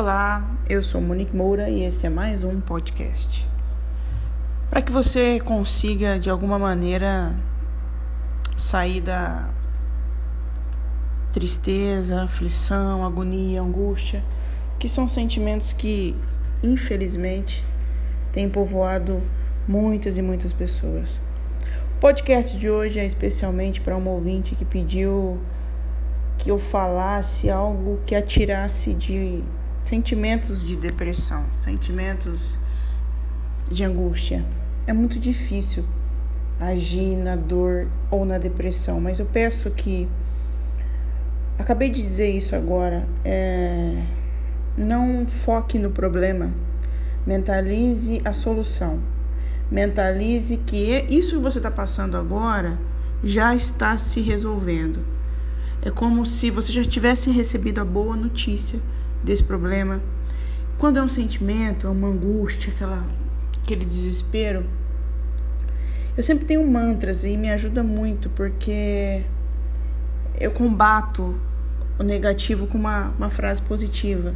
Olá, eu sou Monique Moura e esse é mais um podcast. Para que você consiga de alguma maneira sair da tristeza, aflição, agonia, angústia, que são sentimentos que infelizmente têm povoado muitas e muitas pessoas. O podcast de hoje é especialmente para uma ouvinte que pediu que eu falasse algo que atirasse de sentimentos de depressão, sentimentos de angústia. É muito difícil agir na dor ou na depressão, mas eu peço que acabei de dizer isso agora, é, não foque no problema, mentalize a solução, mentalize que isso que você está passando agora já está se resolvendo. É como se você já tivesse recebido a boa notícia desse problema. Quando é um sentimento, é uma angústia, aquela, aquele desespero, eu sempre tenho mantras e me ajuda muito porque eu combato o negativo com uma, uma frase positiva.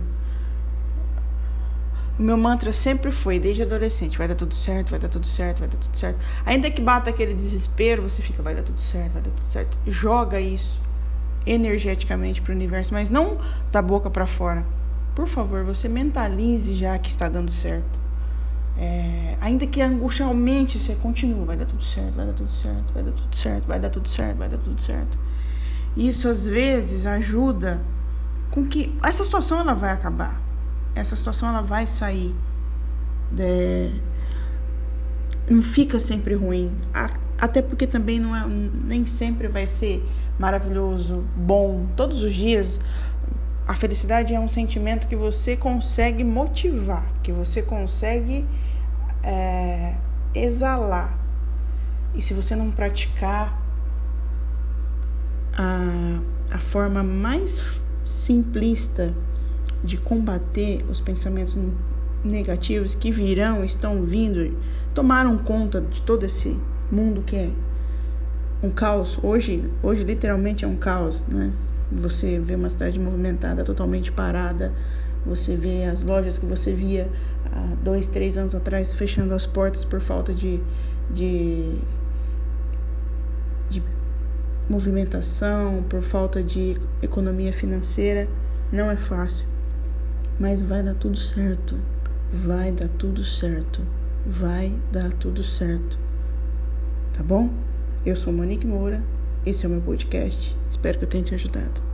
O meu mantra sempre foi, desde adolescente, vai dar tudo certo, vai dar tudo certo, vai dar tudo certo. Ainda que bata aquele desespero, você fica, vai dar tudo certo, vai dar tudo certo. Joga isso energeticamente para o universo, mas não da boca para fora. Por favor, você mentalize já que está dando certo. É, ainda que a angústia aumente, você continua, vai dar tudo certo, vai dar tudo certo, vai dar tudo certo, vai dar tudo certo, vai dar tudo certo. Isso às vezes ajuda com que essa situação ela vai acabar. Essa situação ela vai sair. De... Não fica sempre ruim. Até porque também não é, nem sempre vai ser maravilhoso, bom. Todos os dias a felicidade é um sentimento que você consegue motivar, que você consegue é, exalar. E se você não praticar a, a forma mais simplista de combater os pensamentos negativos que virão, estão vindo, tomaram conta de todo esse mundo que é um caos. Hoje, hoje literalmente é um caos, né? Você vê uma cidade movimentada, totalmente parada. Você vê as lojas que você via há dois, três anos atrás fechando as portas por falta de, de, de movimentação, por falta de economia financeira. Não é fácil, mas vai dar tudo certo. Vai dar tudo certo. Vai dar tudo certo. Tá bom? Eu sou Monique Moura, esse é o meu podcast. Espero que eu tenha te ajudado.